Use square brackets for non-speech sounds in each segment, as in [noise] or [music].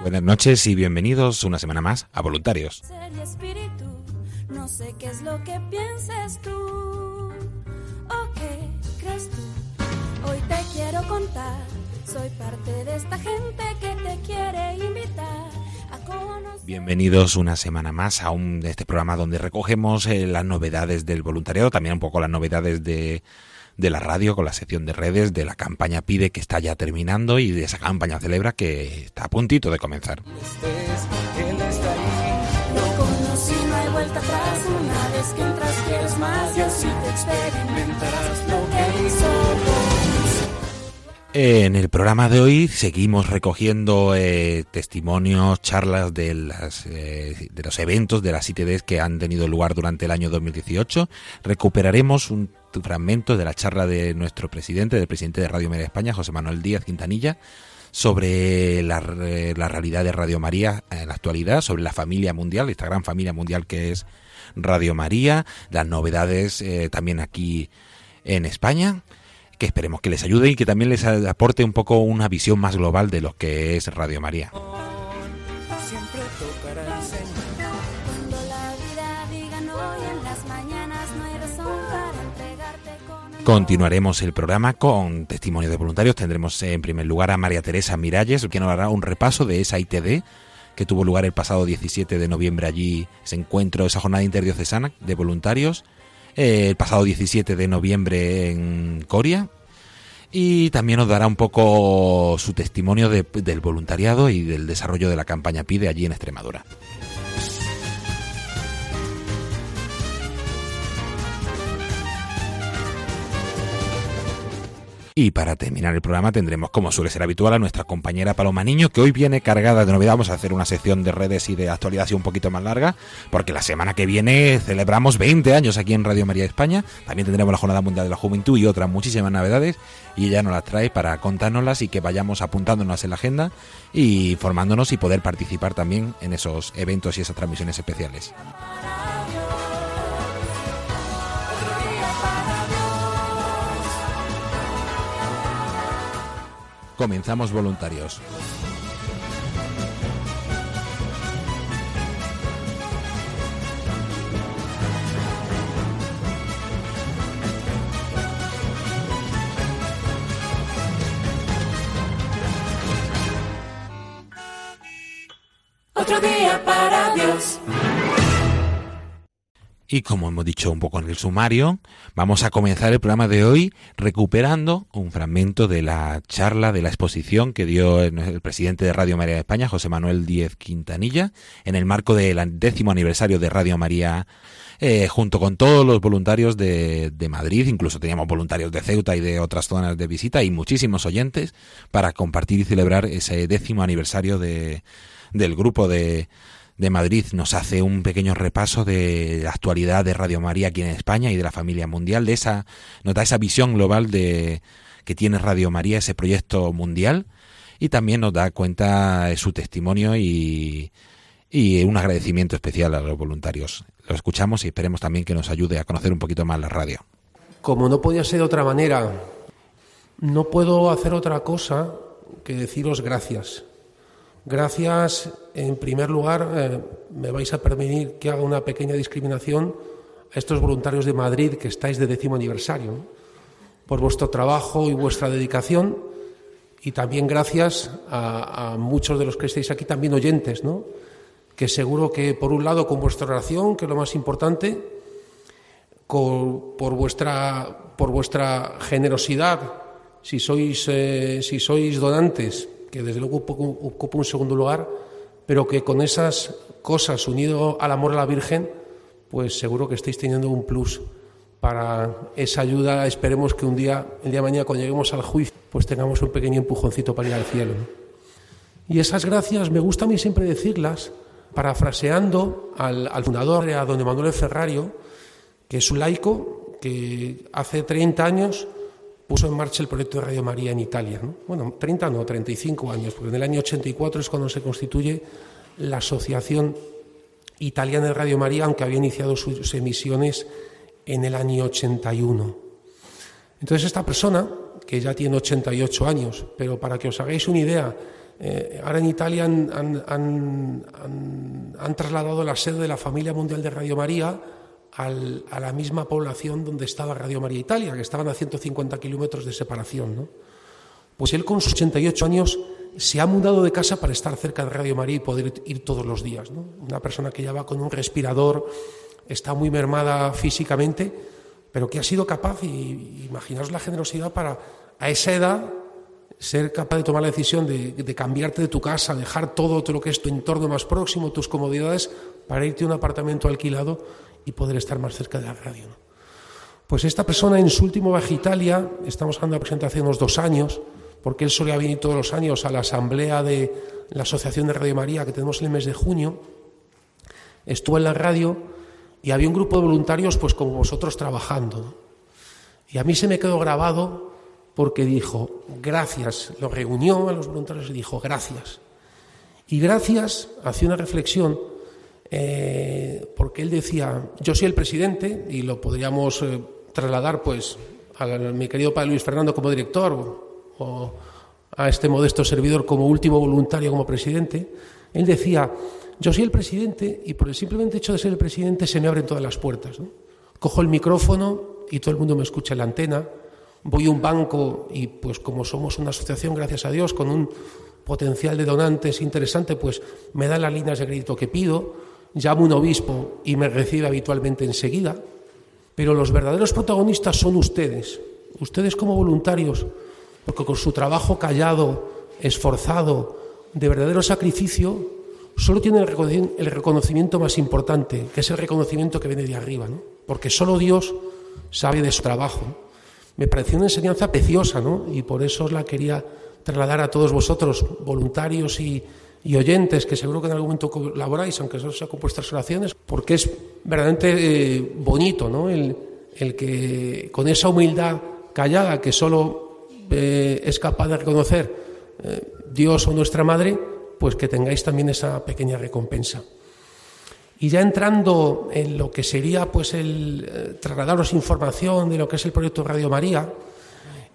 Buenas noches y bienvenidos una semana más a Voluntarios. ser y espíritu. No sé qué es lo que pienses tú o qué crees tú. Hoy te quiero contar, soy parte de esta gente que te quiere invitar a conocer. Bienvenidos una semana más a un, este programa donde recogemos eh, las novedades del voluntariado, también un poco las novedades de, de la radio con la sección de redes, de la campaña Pide que está ya terminando y de esa campaña Celebra que está a puntito de comenzar. En el programa de hoy seguimos recogiendo eh, testimonios, charlas de, las, eh, de los eventos de las ITDs que han tenido lugar durante el año 2018. Recuperaremos un fragmento de la charla de nuestro presidente, del presidente de Radio María España, José Manuel Díaz Quintanilla, sobre la, re- la realidad de Radio María en la actualidad, sobre la familia mundial, esta gran familia mundial que es Radio María, las novedades eh, también aquí en España que esperemos que les ayude y que también les aporte un poco una visión más global de lo que es Radio María. Continuaremos el programa con testimonio de voluntarios. Tendremos en primer lugar a María Teresa Miralles, que nos hará un repaso de esa ITD que tuvo lugar el pasado 17 de noviembre allí, ese encuentro, esa jornada interdiocesana de voluntarios, el pasado 17 de noviembre en Coria. Y también nos dará un poco su testimonio de- del voluntariado y del desarrollo de la campaña PIDE allí en Extremadura. Y para terminar el programa tendremos, como suele ser habitual, a nuestra compañera Paloma Niño, que hoy viene cargada de novedad. Vamos a hacer una sección de redes y de actualidad así un poquito más larga, porque la semana que viene celebramos 20 años aquí en Radio María España. También tendremos la Jornada Mundial de la Juventud y otras muchísimas novedades. Y ella nos las trae para contárnoslas y que vayamos apuntándonos en la agenda y formándonos y poder participar también en esos eventos y esas transmisiones especiales. Comenzamos voluntarios. Otro día para Dios. Y como hemos dicho un poco en el sumario, vamos a comenzar el programa de hoy recuperando un fragmento de la charla, de la exposición que dio el presidente de Radio María de España, José Manuel Díez Quintanilla, en el marco del décimo aniversario de Radio María, eh, junto con todos los voluntarios de, de Madrid, incluso teníamos voluntarios de Ceuta y de otras zonas de visita y muchísimos oyentes para compartir y celebrar ese décimo aniversario de, del grupo de de Madrid nos hace un pequeño repaso de la actualidad de Radio María aquí en España y de la familia mundial, de esa, nos da esa visión global de que tiene Radio María, ese proyecto mundial, y también nos da cuenta de su testimonio y, y un agradecimiento especial a los voluntarios. Lo escuchamos y esperemos también que nos ayude a conocer un poquito más la radio. Como no podía ser de otra manera, no puedo hacer otra cosa que deciros gracias. Gracias, en primer lugar, eh, me vais a permitir que haga una pequeña discriminación a estos voluntarios de Madrid que estáis de décimo aniversario, por vuestro trabajo y vuestra dedicación, y también gracias a, a, muchos de los que estáis aquí, también oyentes, ¿no? que seguro que, por un lado, con vuestra oración, que es lo más importante, con, por, vuestra, por vuestra generosidad, si sois, eh, si sois donantes, que desde luego ocupa un segundo lugar, pero que con esas cosas unido al amor a la Virgen, pues seguro que estáis teniendo un plus para esa ayuda. Esperemos que un día, el día de mañana, cuando lleguemos al juicio, pues tengamos un pequeño empujoncito para ir al cielo. Y esas gracias me gusta a mí siempre decirlas, parafraseando al, al fundador, a don Emanuel Ferrario, que es un laico que hace 30 años puso en marcha el proyecto de Radio María en Italia. ¿no? Bueno, 30 no, 35 años, porque en el año 84 es cuando se constituye la Asociación Italiana de Radio María, aunque había iniciado sus emisiones en el año 81. Entonces esta persona, que ya tiene 88 años, pero para que os hagáis una idea, eh, ahora en Italia han, han, trasladado la sede de la familia mundial de Radio María a la misma población donde estaba Radio María Italia, que estaban a 150 kilómetros de separación. ¿no? Pues él con sus 88 años se ha mudado de casa para estar cerca de Radio María y poder ir todos los días. Una persona que ya va con un respirador, está muy mermada físicamente, pero que ha sido capaz, y imaginaos la generosidad para a esa edad ser capaz de tomar la decisión de, de, cambiarte de tu casa, dejar todo lo que es tu entorno más próximo, tus comodidades, para irte a un apartamento alquilado y poder estar más cerca de la radio. Pues esta persona en su último viaje a Italia, estamos hablando de hace unos dos años, porque él solía venir todos los años a la asamblea de la Asociación de Radio María que tenemos en el mes de junio, estuvo en la radio y había un grupo de voluntarios pues como vosotros trabajando. Y a mí se me quedó grabado porque dijo, gracias, lo reunió a los voluntarios y dijo, gracias. Y gracias, hacía una reflexión, eh, porque él decía, yo soy el presidente, y lo podríamos eh, trasladar pues a mi querido padre Luis Fernando como director o, a este modesto servidor como último voluntario como presidente, él decía, yo soy el presidente y por el simplemente hecho de ser el presidente se me abren todas las puertas. ¿no? Cojo el micrófono y todo el mundo me escucha en la antena, voy a un banco y pues como somos una asociación, gracias a Dios, con un potencial de donantes interesante, pues me dan las líneas de crédito que pido, llamo un obispo y me recibe habitualmente enseguida, pero los verdaderos protagonistas son ustedes, ustedes como voluntarios, porque con su trabajo callado, esforzado, de verdadero sacrificio, solo tienen el reconocimiento más importante, que es el reconocimiento que viene de arriba, ¿no? porque solo Dios sabe de su trabajo. Me pareció una enseñanza preciosa, ¿no? y por eso os la quería trasladar a todos vosotros, voluntarios y, y oyentes, que seguro que en algún momento colaboráis, aunque solo sea con vuestras oraciones, porque es verdaderamente eh, bonito ¿no? el, el, que con esa humildad callada que solo eh, es capaz de reconocer eh, Dios o nuestra Madre, pues que tengáis también esa pequeña recompensa. Y ya entrando en lo que sería pues el trasladaros información de lo que es el proyecto Radio María,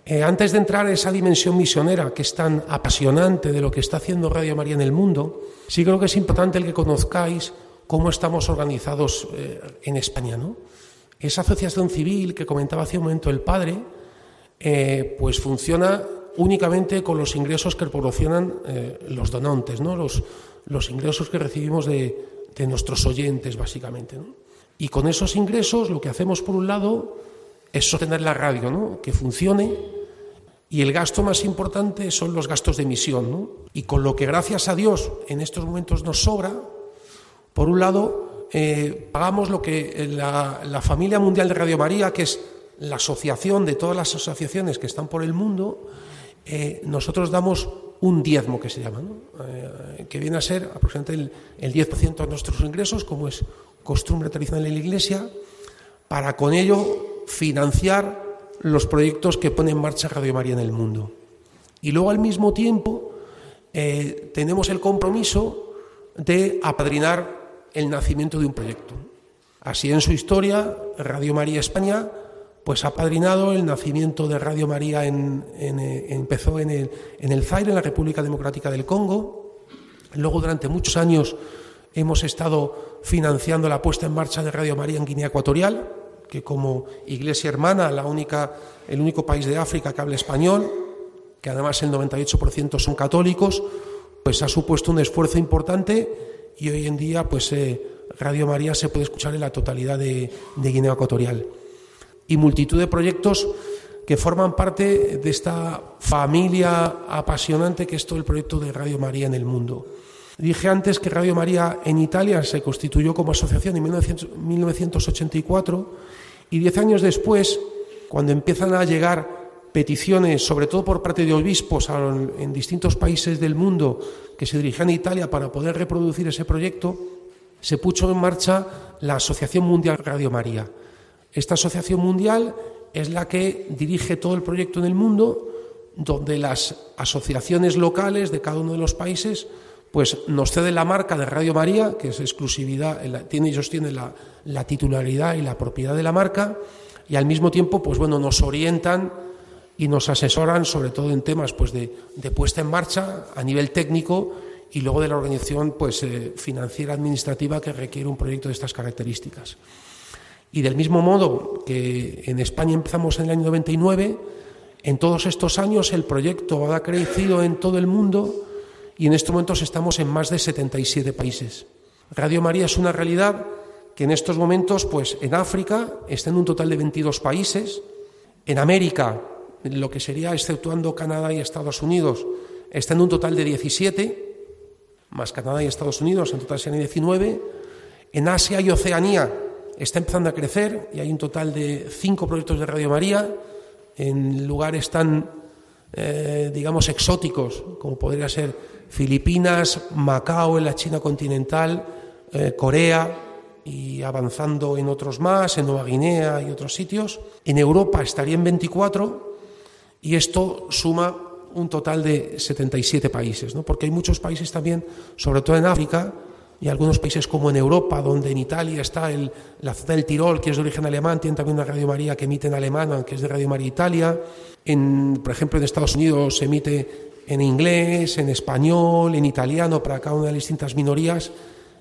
eh, antes de entrar en esa dimensión misionera que es tan apasionante de lo que está haciendo Radio María en el mundo, sí creo que es importante el que conozcáis cómo estamos organizados eh, en España. ¿no? Esa asociación civil que comentaba hace un momento el padre, eh, pues funciona únicamente con los ingresos que proporcionan eh, los donantes, ¿no? los, los ingresos que recibimos de, de nuestros oyentes, básicamente. ¿no? Y con esos ingresos lo que hacemos por un lado es sostener la radio, ¿no? que funcione. Y el gasto más importante son los gastos de emisión. ¿no? Y con lo que gracias a Dios en estos momentos nos sobra, por un lado, eh, pagamos lo que la, la familia mundial de Radio María, que es la asociación de todas las asociaciones que están por el mundo, eh, nosotros damos un diezmo que se llama, eh, que viene a ser aproximadamente el, 10% de nuestros ingresos, como es costumbre tradicional en la Iglesia, para con ello financiar los proyectos que pone en marcha Radio María en el mundo. Y luego al mismo tiempo eh, tenemos el compromiso de apadrinar el nacimiento de un proyecto. Así en su historia, Radio María España pues ha padrinado el nacimiento de Radio María en, eh, empezó en el, en el Zaire, en la República Democrática del Congo. Luego, durante muchos años, hemos estado financiando la puesta en marcha de Radio María en Guinea Ecuatorial, que como iglesia hermana, la única, el único país de África que habla español, que además el 98% son católicos, pues ha supuesto un esfuerzo importante y hoy en día pues eh, Radio María se puede escuchar en la totalidad de Guinea Ecuatorial y multitud de proyectos que forman parte de esta familia apasionante que es todo el proyecto de Radio María en el mundo. Dije antes que Radio María en Italia se constituyó como asociación en 1984 y diez años después, cuando empiezan a llegar peticiones, sobre todo por parte de obispos en distintos países del mundo que se dirigían a Italia para poder reproducir ese proyecto, se puso en marcha la Asociación Mundial Radio María. Esta asociación mundial es la que dirige todo el proyecto en el mundo, donde las asociaciones locales de cada uno de los países pues nos ceden la marca de Radio María, que es exclusividad, tiene, ellos tienen la, titularidad y la propiedad de la marca, y al mismo tiempo, pues bueno, nos orientan y nos asesoran, sobre todo en temas pues de, puesta en marcha a nivel técnico y luego de la organización pues eh, financiera administrativa que requiere un proyecto de estas características. Y del mismo modo que en España empezamos en el año 99, en todos estos años el proyecto ha crecido en todo el mundo y en estos momentos estamos en más de 77 países. Radio María es una realidad que en estos momentos, pues en África está en un total de 22 países, en América, lo que sería exceptuando Canadá y Estados Unidos, está en un total de 17, más Canadá y Estados Unidos, en total serían 19, en Asia y Oceanía está empezando a crecer y hay un total de cinco proyectos de Radio María. En lugares tan, eh, digamos, exóticos como podría ser Filipinas, Macao en la China continental, eh, Corea y avanzando en otros más, en Nueva Guinea y otros sitios. En Europa estaría en 24 y esto suma un total de 77 países, ¿no? porque hay muchos países también, sobre todo en África, y algunos países como en Europa, donde en Italia está la zona del Tirol, que es de origen alemán, tiene también una Radio María que emite en alemán, que es de Radio María Italia. En, por ejemplo, en Estados Unidos se emite en inglés, en español, en italiano, para cada una de las distintas minorías,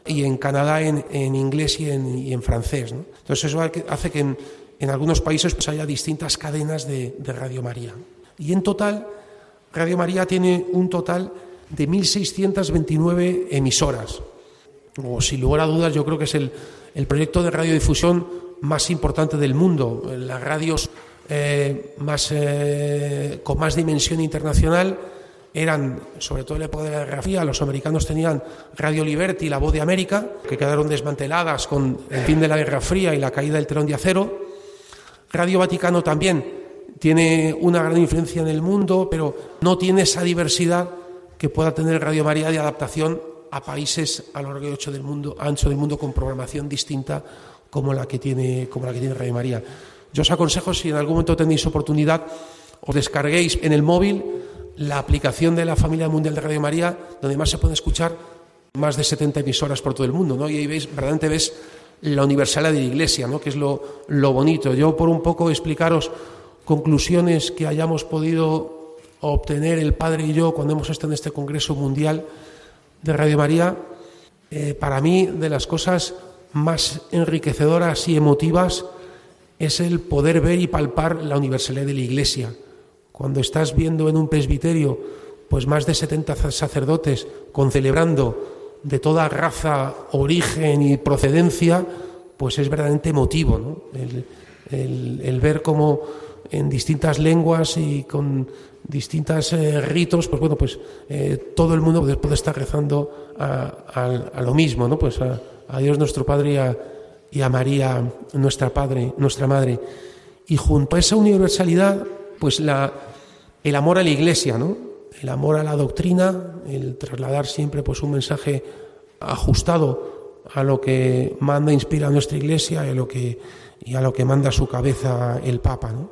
y en Canadá en, en inglés y en, francés. Entonces eso hace que en, en algunos países pues, haya distintas cadenas de, de Radio María. Y en total, Radio María tiene un total de 1.629 emisoras o sin lugar a dudas, yo creo que es el, proyecto de radiodifusión más importante del mundo. Las radios eh, más, eh, con más dimensión internacional eran, sobre todo en la época de la Guerra Fría, los americanos tenían Radio Liberty y la Voz de América, que quedaron desmanteladas con el fin de la Guerra Fría y la caída del telón de acero. Radio Vaticano también tiene una gran influencia en el mundo, pero no tiene esa diversidad que pueda tener Radio María de adaptación a países a lo largo y ancho del mundo, ancho del mundo con programación distinta como la que tiene, como la que tiene Radio María. Yo os aconsejo, si en algún momento tenéis oportunidad, os descarguéis en el móvil la aplicación de la familia mundial de Radio María, donde más se puede escuchar más de 70 emisoras por todo el mundo, ¿no? Y ahí veis, verdaderamente ves la universalidad de la Iglesia, ¿no? Que es lo, lo bonito. Yo, por un poco, explicaros conclusiones que hayamos podido obtener el Padre y yo cuando hemos estado en este Congreso Mundial, de Radio María, eh, para mí de las cosas más enriquecedoras y emotivas es el poder ver y palpar la universalidad de la Iglesia. Cuando estás viendo en un presbiterio pues más de 70 sacerdotes concelebrando de toda raza, origen y procedencia, pues es verdaderamente emotivo, ¿no? el, ver cómo en distintas lenguas y con distintos eh, ritos, pues bueno, pues eh, todo el mundo puede estar rezando a, lo mismo, ¿no? Pues a, Dios nuestro Padre y a, María nuestra Padre, nuestra Madre. Y junto a esa universalidad, pues la, el amor a la Iglesia, ¿no? El amor a la doctrina, el trasladar siempre pues un mensaje ajustado a lo que manda, inspira nuestra Iglesia y a lo que, y a lo que manda su cabeza el Papa, ¿no?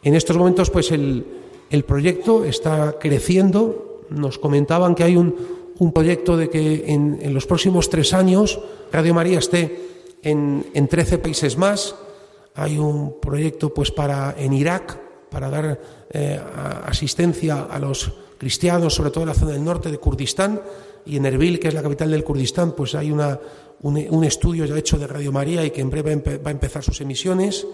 En estos momentos, pues el, el proyecto está creciendo. Nos comentaban que hay un, un proyecto de que en, en, los próximos tres años Radio María esté en, en 13 países más. Hay un proyecto pues para en Irak para dar eh, asistencia a los cristianos, sobre todo en la zona del norte de Kurdistán y en Erbil, que es la capital del Kurdistán, pues hay una, un, un, estudio ya hecho de Radio María y que en breve va a empezar sus emisiones.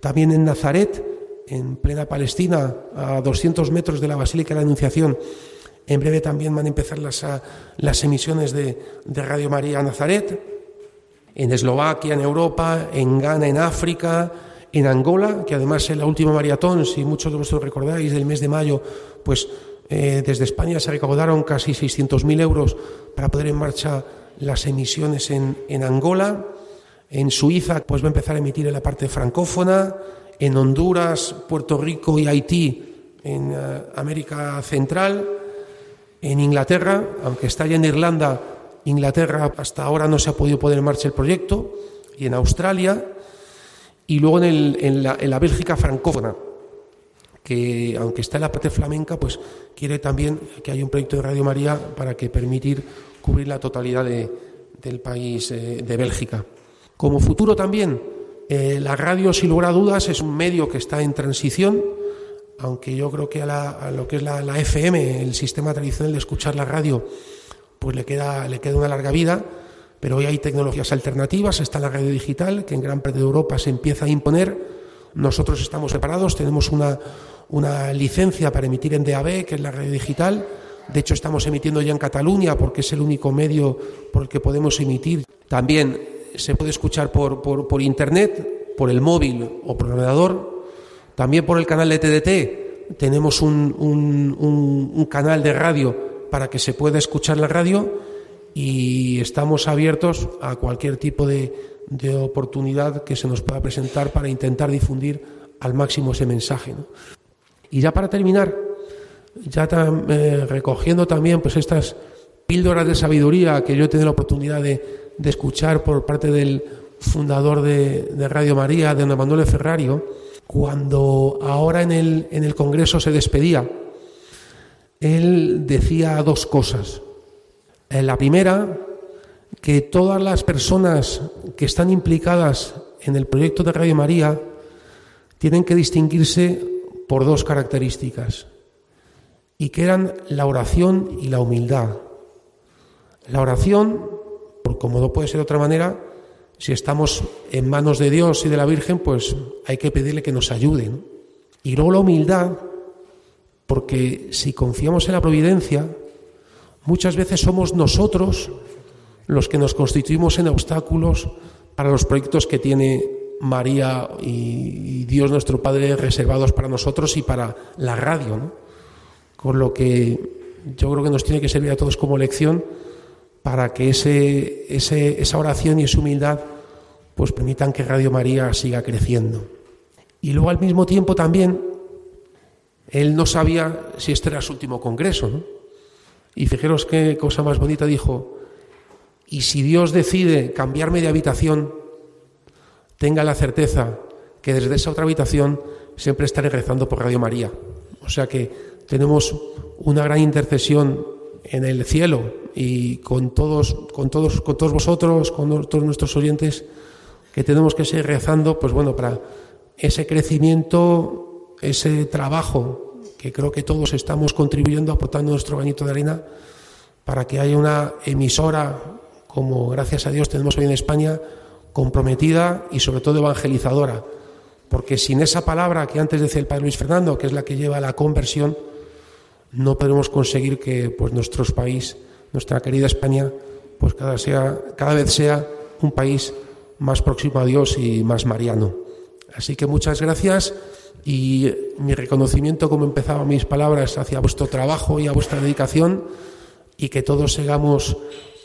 También en Nazaret, en plena Palestina, a 200 metros de la Basílica de la Anunciación. En breve también van a empezar las, las emisiones de, de, Radio María Nazaret, en Eslovaquia, en Europa, en Ghana, en África, en Angola, que además en la última maratón, si muchos de vosotros recordáis, del mes de mayo, pues eh, desde España se recaudaron casi 600.000 euros para poder en marcha las emisiones en, en Angola. En Suiza, pues va a empezar a emitir en la parte francófona en Honduras, Puerto Rico y Haití en uh, América Central, en Inglaterra, aunque está ya en Irlanda, Inglaterra hasta ahora no se ha podido poner en marcha el proyecto, y en Australia, y luego en, el, en, la, en la, Bélgica francófona, que aunque está en la parte flamenca, pues quiere también que haya un proyecto de Radio María para que permitir cubrir la totalidad de, del país eh, de Bélgica. Como futuro también, eh, la radio, sin lugar a dudas, es un medio que está en transición, aunque yo creo que a, la, lo que es la, la, FM, el sistema tradicional de escuchar la radio, pues le queda, le queda una larga vida, pero hoy hay tecnologías alternativas, está la radio digital, que en gran parte de Europa se empieza a imponer. Nosotros estamos preparados, tenemos una, una licencia para emitir en DAB, que es la radio digital. De hecho, estamos emitiendo ya en Cataluña porque es el único medio por el que podemos emitir. También se puede escuchar por, por, por, internet, por el móvil o por el ordenador, también por el canal de TDT. Tenemos un, un, un, un, canal de radio para que se pueda escuchar la radio y estamos abiertos a cualquier tipo de, de oportunidad que se nos pueda presentar para intentar difundir al máximo ese mensaje. ¿no? Y ya para terminar, ya eh, recogiendo también pues estas píldoras de sabiduría que yo he tenido la oportunidad de, de escuchar por parte del fundador de, Radio María, de don Manuel Ferrario, cuando ahora en el, en el Congreso se despedía, él decía dos cosas. Eh, la primera, que todas las personas que están implicadas en el proyecto de Radio María tienen que distinguirse por dos características, y que eran la oración y la humildad. La oración como no puede ser de otra manera, si estamos en manos de Dios y de la Virgen, pues hay que pedirle que nos ayuden. Y luego la humildad, porque si confiamos en la providencia, muchas veces somos nosotros los que nos constituimos en obstáculos para los proyectos que tiene María y Dios nuestro Padre reservados para nosotros y para la radio. Con lo que yo creo que nos tiene que servir a todos como lección para que ese, esa oración y esa humildad pues permitan que Radio María siga creciendo. Y luego al mismo tiempo también, él no sabía si este era su último congreso. Y fijaros qué cosa más bonita dijo, y si Dios decide cambiarme de habitación, tenga la certeza que desde esa otra habitación siempre estaré rezando por Radio María. O sea que tenemos una gran intercesión en el cielo y con todos, con todos, con todos vosotros, con todos nuestros oyentes, que tenemos que seguir rezando, pues bueno, para ese crecimiento, ese trabajo que creo que todos estamos contribuyendo, aportando nuestro bañito de arena, para que haya una emisora, como gracias a Dios tenemos hoy en España, comprometida y sobre todo evangelizadora. Porque sin esa palabra que antes decía el padre Luis Fernando, que es la que lleva a la conversión, no podremos conseguir que pues, nuestro país, nuestra querida España, pues cada, sea, cada vez sea un país más próximo a Dios y más mariano. Así que muchas gracias y mi reconocimiento, como empezaba mis palabras, hacia vuestro trabajo y a vuestra dedicación y que todos sigamos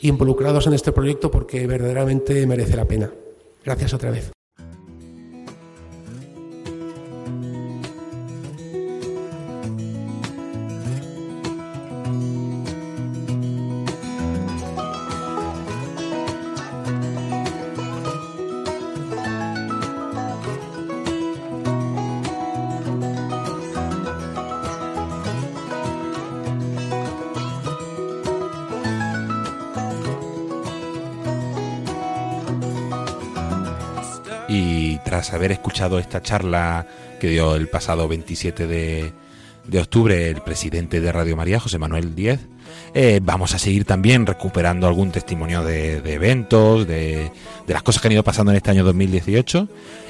involucrados en este proyecto porque verdaderamente merece la pena. Gracias otra vez. Haber escuchado esta charla que dio el pasado 27 de, octubre el presidente de Radio María, José Manuel Díez, eh, vamos a seguir también recuperando algún testimonio de, eventos, de, las cosas que han ido pasando en este año 2018.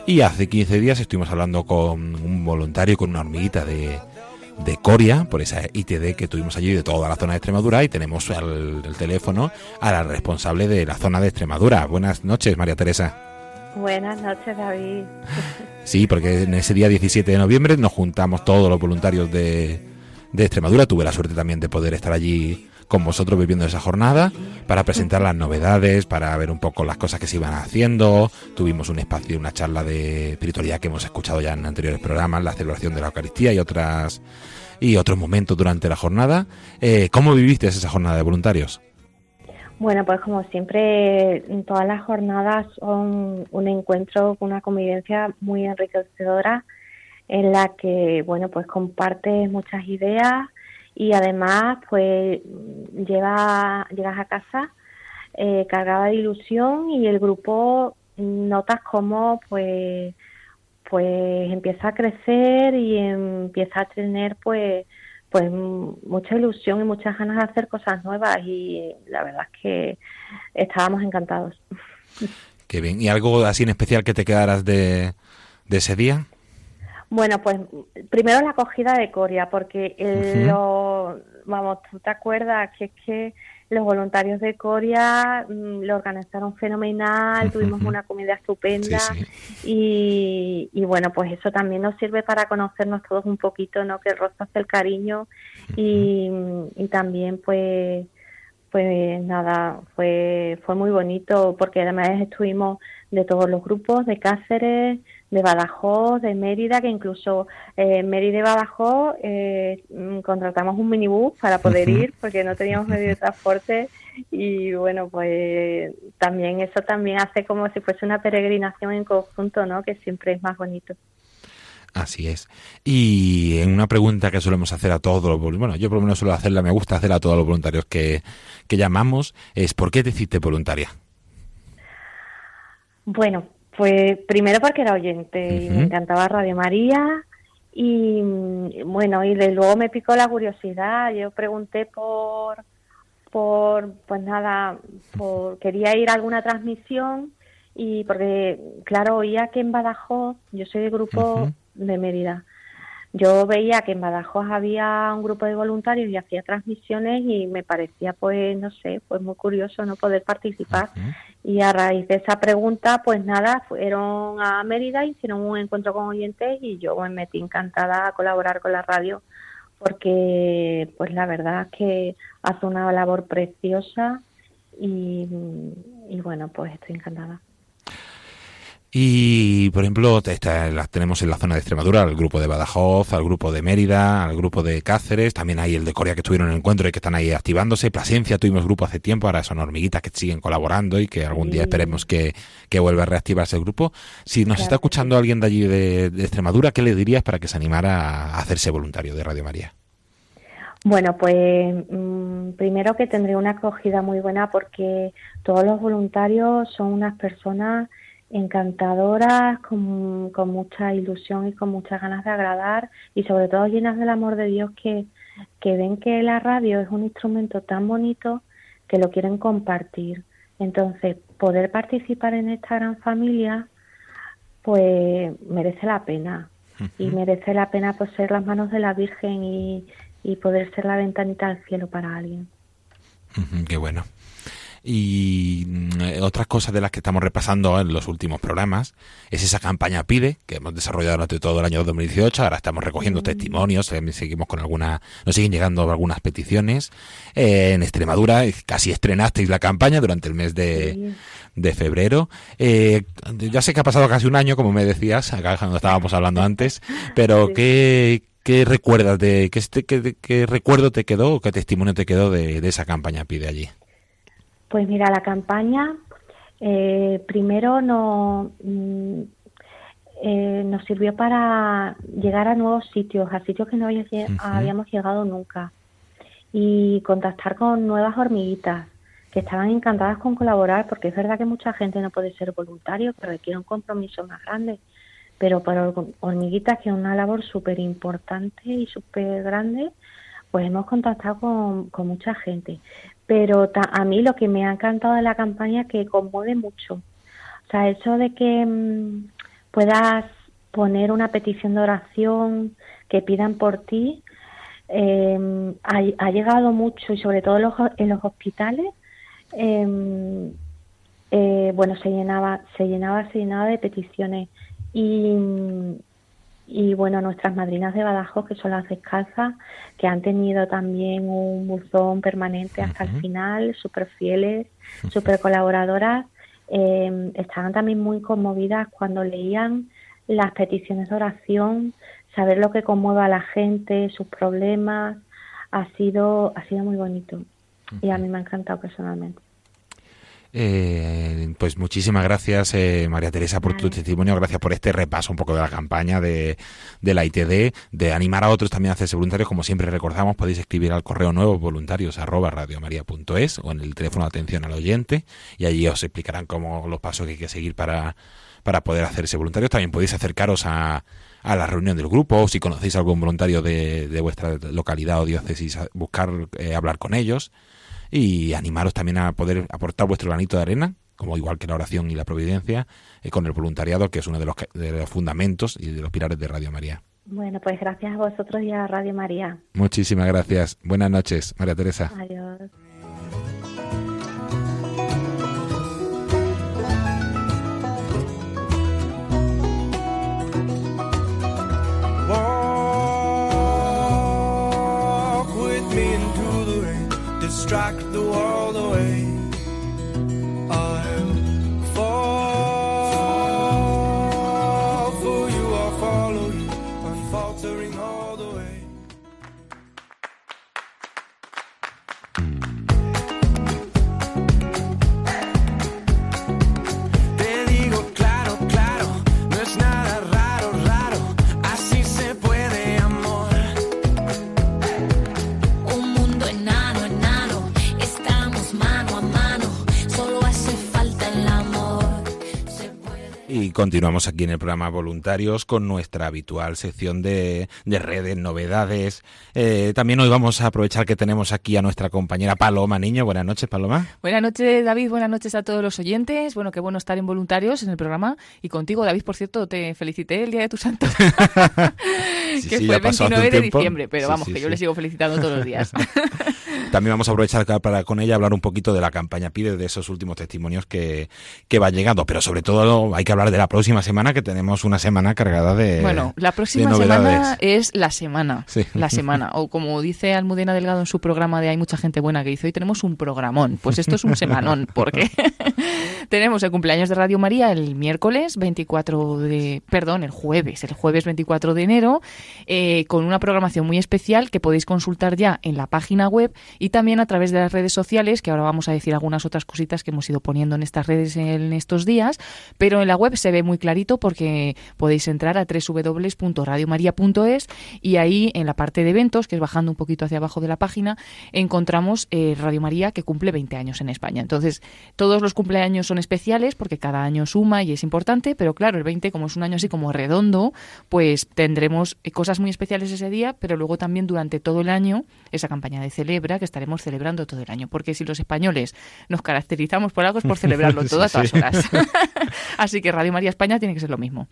Y hace 15 días estuvimos hablando con un voluntario, con una hormiguita de, de Coria, por esa ITD que tuvimos allí de toda la zona de Extremadura y tenemos al, el teléfono a la responsable de la zona de Extremadura. Buenas noches, María Teresa. Buenas noches, David. Sí, porque en ese día 17 de noviembre nos juntamos todos los voluntarios de, de Extremadura. Tuve la suerte también de poder estar allí con vosotros viviendo esa jornada para presentar las novedades, para ver un poco las cosas que se iban haciendo. Tuvimos un espacio, una charla de espiritualidad que hemos escuchado ya en anteriores programas, la celebración de la Eucaristía y otras y otros momentos durante la jornada. Eh, ¿Cómo viviste esa jornada de voluntarios? Bueno, pues como siempre, todas las jornadas son un encuentro, una convivencia muy enriquecedora en la que, bueno, pues compartes muchas ideas y además, pues lleva, llegas a casa eh, cargada de ilusión y el grupo notas cómo, pues, pues empieza a crecer y empieza a tener, pues, pues mucha ilusión y muchas ganas de hacer cosas nuevas y la verdad es que estábamos encantados. Qué bien. ¿Y algo así en especial que te quedaras de, ese día? Bueno, pues primero la acogida de Coria, porque lo, vamos, tú te acuerdas que es que los voluntarios de Coria mm, lo organizaron fenomenal, tuvimos una comida estupenda Y, bueno, pues eso también nos sirve para conocernos todos un poquito, ¿no? Que rozas el cariño y, y también pues pues nada, fue, fue muy bonito porque además estuvimos de todos los grupos, de Cáceres, de Badajoz, de Mérida, que incluso eh, Mérida y Badajoz eh, mm, contratamos un minibús para poder ir porque no teníamos medio de [laughs] transporte y bueno, pues también eso también hace como si fuese una peregrinación en conjunto, ¿no? Que siempre es más bonito. Así es. Y en una pregunta que solemos hacer a todos los bueno, yo por lo menos suelo hacerla, me gusta hacerla a todos los voluntarios que, que llamamos, es ¿por qué te hiciste voluntaria? Bueno, pues primero porque era oyente y me encantaba Radio María y bueno, y luego me picó la curiosidad, yo pregunté por por pues nada, por quería ir a alguna transmisión y porque claro, oía que en Badajoz, yo soy de grupo de Mérida. Yo veía que en Badajoz había un grupo de voluntarios y hacía transmisiones y me parecía, pues, no sé, pues muy curioso no poder participar. Y a raíz de esa pregunta, pues nada, fueron a Mérida, hicieron un encuentro con oyentes y yo me metí encantada a colaborar con la radio porque, pues, la verdad es que hace una labor preciosa y, y bueno, pues estoy encantada. Y, por ejemplo, las tenemos en la zona de Extremadura, al grupo de Badajoz, al grupo de Mérida, al grupo de Cáceres, también hay el de Corea que estuvieron en el encuentro y que están ahí activándose. Plasencia tuvimos grupo hace tiempo, ahora son hormiguitas que siguen colaborando y que algún día esperemos que, que vuelva a reactivarse el grupo. Si nos está escuchando alguien de allí de, Extremadura, ¿qué le dirías para que se animara a hacerse voluntario de Radio María? Bueno, pues mm, primero que tendré una acogida muy buena porque todos los voluntarios son unas personas encantadoras, con, con, mucha ilusión y con muchas ganas de agradar y sobre todo llenas del amor de Dios que, que ven que la radio es un instrumento tan bonito que lo quieren compartir. Entonces, poder participar en esta gran familia, pues merece la pena. Y merece la pena pues, ser las manos de la Virgen y, y poder ser la ventanita al cielo para alguien. qué bueno. Y mm, otras cosas de las que estamos repasando en los últimos programas es esa campaña PIDE que hemos desarrollado durante todo el año 2018. Ahora estamos recogiendo testimonios, eh, seguimos con algunas, nos siguen llegando algunas peticiones. Eh, en Extremadura casi estrenasteis la campaña durante el mes de, de febrero. Eh, ya sé que ha pasado casi un año, como me decías, acá cuando estábamos hablando antes, pero ¿qué, ¿qué recuerdas de qué, qué, qué, recuerdo te quedó o qué testimonio te quedó de, de esa campaña PIDE allí? Pues mira, la campaña eh, primero no, mm, eh, nos sirvió para llegar a nuevos sitios, a sitios que no habíamos, uh -huh. habíamos llegado nunca y contactar con nuevas hormiguitas que estaban encantadas con colaborar porque es verdad que mucha gente no puede ser voluntario, que requiere un compromiso más grande, pero para hormiguitas que es una labor súper importante y súper grande, pues hemos contactado con, con mucha gente. Pero a mí lo que me ha encantado de la campaña es que conmueve mucho. O sea, eso de que mmm, puedas poner una petición de oración, que pidan por ti, eh, ha, llegado mucho y sobre todo en los, en los hospitales. Eh, eh, bueno, se llenaba, se llenaba, se llenaba de peticiones y, y bueno, nuestras madrinas de Badajoz, que son las descalzas, que han tenido también un buzón permanente hasta uh -huh. el final, súper fieles, súper colaboradoras, eh, estaban también muy conmovidas cuando leían las peticiones de oración, saber lo que conmueve a la gente, sus problemas, ha sido, ha sido muy bonito uh -huh. y a mí me ha encantado personalmente. Eh, pues muchísimas gracias, eh, María Teresa, por tu testimonio. Gracias por este repaso un poco de la campaña de, de la ITD, de animar a otros también a hacerse voluntarios. Como siempre recordamos, podéis escribir al correo nuevo voluntarios arroba radiomaria.es o en el teléfono de atención al oyente y allí os explicarán cómo los pasos que hay que seguir para, para poder hacerse voluntarios. También podéis acercaros a, a la reunión del grupo o si conocéis a algún voluntario de, de vuestra localidad o diócesis, buscar eh, hablar con ellos y animaros también a poder aportar vuestro granito de arena, como igual que la oración y la providencia, eh, con el voluntariado, que es uno de los, de los fundamentos y de los pilares de Radio María. Bueno, pues gracias a vosotros y a Radio María. Muchísimas gracias. Buenas noches, María Teresa. Adiós. Continuamos aquí en el programa Voluntarios con nuestra habitual sección de, de redes, novedades. Eh, también hoy vamos a aprovechar que tenemos aquí a nuestra compañera Paloma Niño. Buenas noches, Paloma. Buenas noches, David. Buenas noches a todos los oyentes. Bueno, qué bueno estar en Voluntarios en el programa. Y contigo, David, por cierto, te felicité el día de tu santo. [laughs] [laughs] Sí, que sí, fue el pasó hace 29 un de tiempo. diciembre. Pero Sí, vamos, que yo le sigo felicitando todos los días. [laughs] También vamos a aprovechar para con ella hablar un poquito de la campaña PIDE, de esos últimos testimonios que, que van llegando. Pero sobre todo hay que hablar de la próxima semana, que tenemos una semana cargada de Bueno, la próxima semana es la semana. Sí. La semana. O como dice Almudena Delgado en su programa de Hay mucha gente buena que dice, hoy tenemos un programón. Pues esto es un semanón, porque [laughs] tenemos el cumpleaños de Radio María el miércoles 24 de... Perdón, el jueves, el jueves 24 de enero, eh, con una programación muy especial que podéis consultar ya en la página web y también a través de las redes sociales, que ahora vamos a decir algunas otras cositas que hemos ido poniendo en estas redes en estos días, pero en la web se ve muy clarito porque podéis entrar a www.radiomaria.es y ahí en la parte de eventos, que es bajando un poquito hacia abajo de la página, encontramos eh, Radio María que cumple 20 años en España. Entonces, todos los cumpleaños son especiales porque cada año suma y es importante, pero claro, el 20 como es un año así como redondo, pues tendremos eh, cosas muy especiales ese día, pero luego también durante todo el año esa campaña de celebra que estaremos celebrando todo el año, porque si los españoles nos caracterizamos por algo es por [laughs] celebrarlo todo a todas Sí. horas. [laughs] así que Radio María España tiene que ser lo mismo.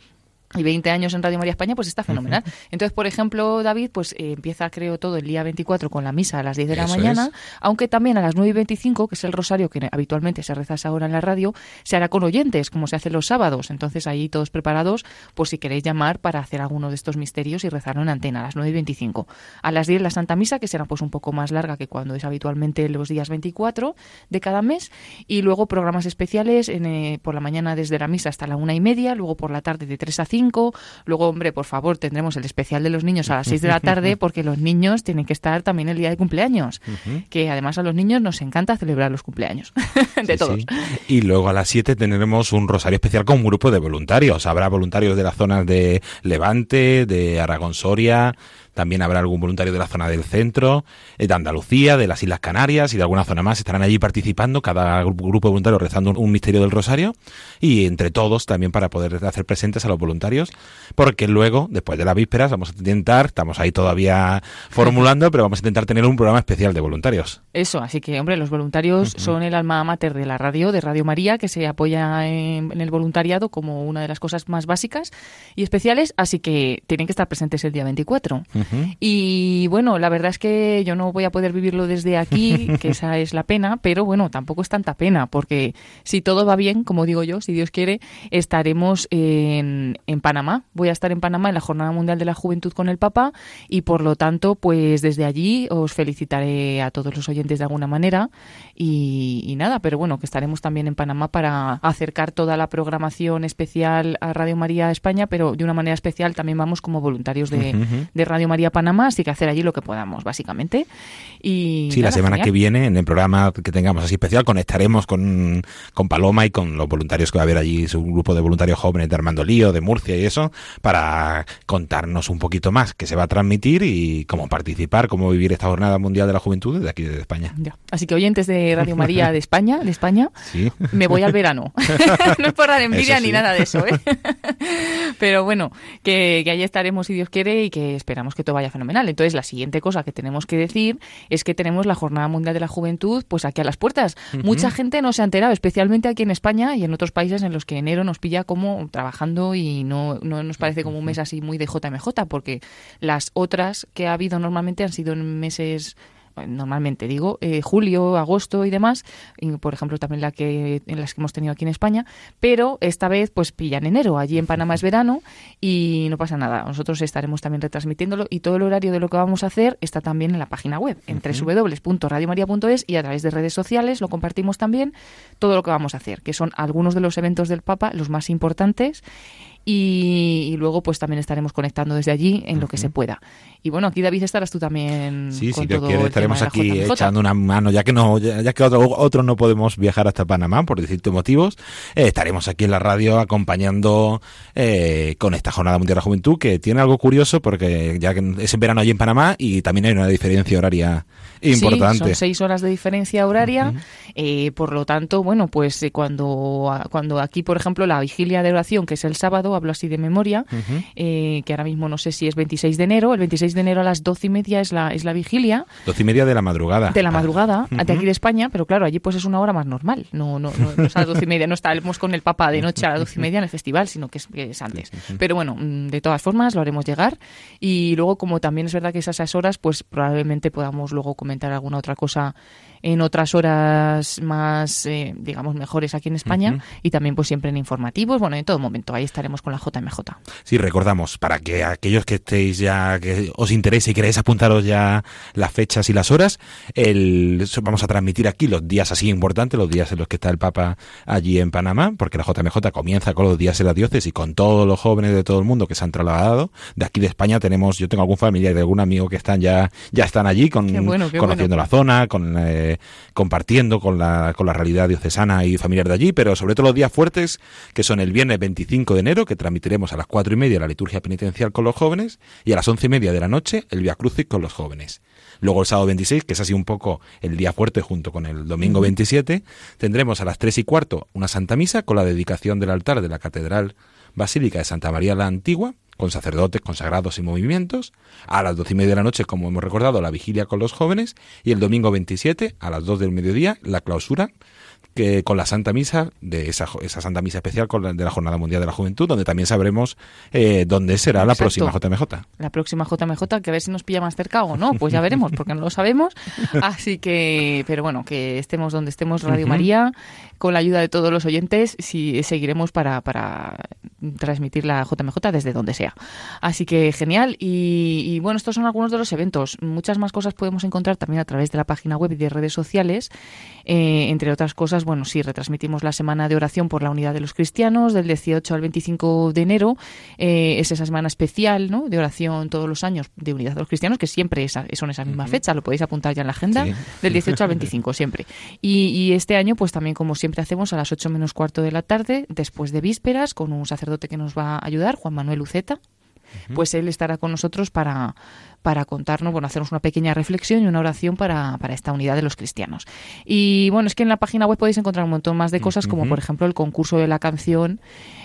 Y 20 años en Radio María España, pues está fenomenal. Entonces, por ejemplo, David, pues eh, empieza, creo, todo el día 24 con la misa a las 10 de la Eso mañana, es. aunque también a las 9 y 25, que es el rosario que habitualmente se reza a esa hora en la radio, se hará con oyentes, como se hace los sábados. Entonces, ahí todos preparados, pues si queréis llamar para hacer alguno de estos misterios y rezarlo en antena a las 9 y 25. A las 10 la Santa Misa, que será pues un poco más larga que cuando es habitualmente los días 24 de cada mes, y luego programas especiales en, eh, por la mañana desde la misa hasta la una y media, luego por la tarde de 3 a 5, luego, hombre, por favor, tendremos el especial de los niños a las 6 de la tarde, [laughs] porque los niños tienen que estar también el día de cumpleaños, que además a los niños nos encanta celebrar los cumpleaños [laughs] de Sí, todos. sí. Y luego a las 7 tendremos un rosario especial con un grupo de voluntarios. Habrá voluntarios de las zonas de Levante, de Aragón Soria, también habrá algún voluntario de la zona del centro, eh, de Andalucía, de las Islas Canarias y de alguna zona más. Estarán allí participando, cada gru- grupo de voluntarios rezando un, un misterio del rosario y entre todos también para poder hacer presentes a los voluntarios, porque luego, después de las vísperas, vamos a intentar, estamos ahí todavía [laughs] formulando, pero vamos a intentar tener un programa especial de voluntarios. Eso, así que, hombre, los voluntarios son el alma mater de la radio, de Radio María, que se apoya en, en el voluntariado como una de las cosas más básicas y especiales, así que tienen que estar presentes el día 24. Y bueno, la verdad es que yo no voy a poder vivirlo desde aquí, [laughs] que esa es la pena, pero bueno, tampoco es tanta pena, porque si todo va bien, como digo yo, si Dios quiere, estaremos en, en Panamá. Voy a estar en Panamá en la Jornada Mundial de la Juventud con el Papa y por lo tanto, pues desde allí os felicitaré a todos los oyentes de alguna manera. Y, y nada, pero bueno, que estaremos también en Panamá para acercar toda la programación especial a Radio María España, pero de una manera especial también vamos como voluntarios de, de Radio María Panamá, así que hacer allí lo que podamos, básicamente. Y Sí, la nada, semana genial. que viene, en el programa que tengamos así especial, conectaremos con, con Paloma y con los voluntarios que va a haber allí, su grupo de voluntarios jóvenes de Armando Lío, de Murcia y eso, para contarnos un poquito más qué se va a transmitir y cómo participar, cómo vivir esta Jornada Mundial de la Juventud desde aquí, desde España. Ya. Así que oyentes de Radio María de España, de España, Sí. me voy al verano. [laughs] no es por dar envidia sí. ni nada de eso, ¿eh? Pero bueno, que, que allí estaremos si Dios quiere y que esperamos que todo vaya fenomenal. Entonces, la siguiente cosa que tenemos que decir es que tenemos la Jornada Mundial de la Juventud pues aquí a las puertas. Mucha gente no se ha enterado, especialmente aquí en España y en otros países en los que enero nos pilla como trabajando y no, no nos parece como un mes así muy de JMJ, porque las otras que ha habido normalmente han sido en meses normalmente digo eh, julio agosto y demás y por ejemplo también la que en las que hemos tenido aquí en España pero esta vez pues pillan enero. Allí en Panamá es verano y no pasa nada. Nosotros estaremos también retransmitiéndolo y todo el horario de lo que vamos a hacer está también en la página web en www.radiomaria.es y a través de redes sociales lo compartimos también todo lo que vamos a hacer que son algunos de los eventos del Papa los más importantes y, y luego pues también estaremos conectando desde allí en lo que se pueda. Y bueno, aquí David estarás tú también Sí, con si Dios quiere, estaremos aquí JMJ. echando una mano, ya que no, ya, ya que otro- otros no podemos viajar hasta Panamá por distintos motivos, eh, estaremos aquí en la radio acompañando eh, con esta Jornada Mundial de la Juventud, que tiene algo curioso porque ya que es en verano allí en Panamá y también hay una diferencia horaria importante. Sí, son seis horas de diferencia horaria. eh, por lo tanto, bueno, pues eh, cuando, cuando aquí, por ejemplo, la vigilia de oración, que es el sábado, hablo así de memoria, eh, que ahora mismo no sé si es 26 de enero, el 26 de enero a las 12 y media es la, es la vigilia Doce y media de la madrugada. de la madrugada, Ujú. de aquí de España, pero claro, allí pues es una hora más normal. No, no, no, no es a las 12 y media, no estaremos con el Papa de noche a las 12 y media en el festival, sino que es, que es antes. Pero bueno, mm, de todas formas lo haremos llegar y luego como también es verdad que es a esas horas, pues probablemente podamos luego comentar alguna otra cosa en otras horas más, eh, digamos, mejores aquí en España y también pues siempre en informativos, bueno, en todo momento, ahí estaremos con la JMJ. Sí, recordamos, para que aquellos que estéis ya, que os interese y queréis apuntaros ya las fechas y las horas, el, vamos a transmitir aquí los días así importantes, los días en los que está el Papa allí en Panamá, porque la JMJ comienza con los días en la diócesis y con todos los jóvenes de todo el mundo que se han trasladado. De aquí de España tenemos, yo tengo algún familiar y algún amigo que están ya, ya están allí con, Qué bueno, qué conociendo bueno. la zona, con, eh, compartiendo con la, con la realidad diocesana y familiar de allí, pero sobre todo los días fuertes, que son el viernes 25 de enero, que transmitiremos a las cuatro y media la liturgia penitencial con los jóvenes, y a las once y media de la noche el Via Crucis con los jóvenes. Luego el sábado 26, que es así un poco el día fuerte junto con el domingo 27, tendremos a las tres y cuarto una Santa Misa con la dedicación del altar de la Catedral Basílica de Santa María la Antigua, con sacerdotes, consagrados y movimientos. A las doce y media de la noche, como hemos recordado, la vigilia con los jóvenes. Y el domingo 27, a las dos del mediodía, la clausura que con la Santa Misa, de esa, esa Santa Misa especial con la, de la Jornada Mundial de la Juventud, donde también sabremos eh, dónde será la próxima JMJ. la próxima JMJ, que a ver si nos pilla más cerca o no, pues ya veremos, porque no lo sabemos. [laughs] Así que, pero bueno, que estemos donde estemos, Radio. María, con la ayuda de todos los oyentes, si seguiremos para, para transmitir la JMJ desde donde sea. Así que genial. Y, y bueno, estos son algunos de los eventos. Muchas más cosas podemos encontrar también a través de la página web y de redes sociales. Eh, entre otras cosas, bueno, sí, retransmitimos la semana de oración por la unidad de los cristianos del 18 al 25 de enero. Eh, es esa semana especial ¿no? de oración todos los años de unidad de los cristianos, que siempre esa- son esa misma fecha, lo podéis apuntar ya en la agenda, Sí. del 18 al 25 siempre. Y, y este año, pues también como siempre hacemos a las 8 menos cuarto de la tarde, después de vísperas, con un sacerdote que nos va a ayudar, Juan Manuel Uceta, pues él estará con nosotros para, para contarnos, bueno, hacernos una pequeña reflexión y una oración para, para esta unidad de los cristianos. Y bueno, es que en la página web podéis encontrar un montón más de cosas, como por ejemplo el concurso de la canción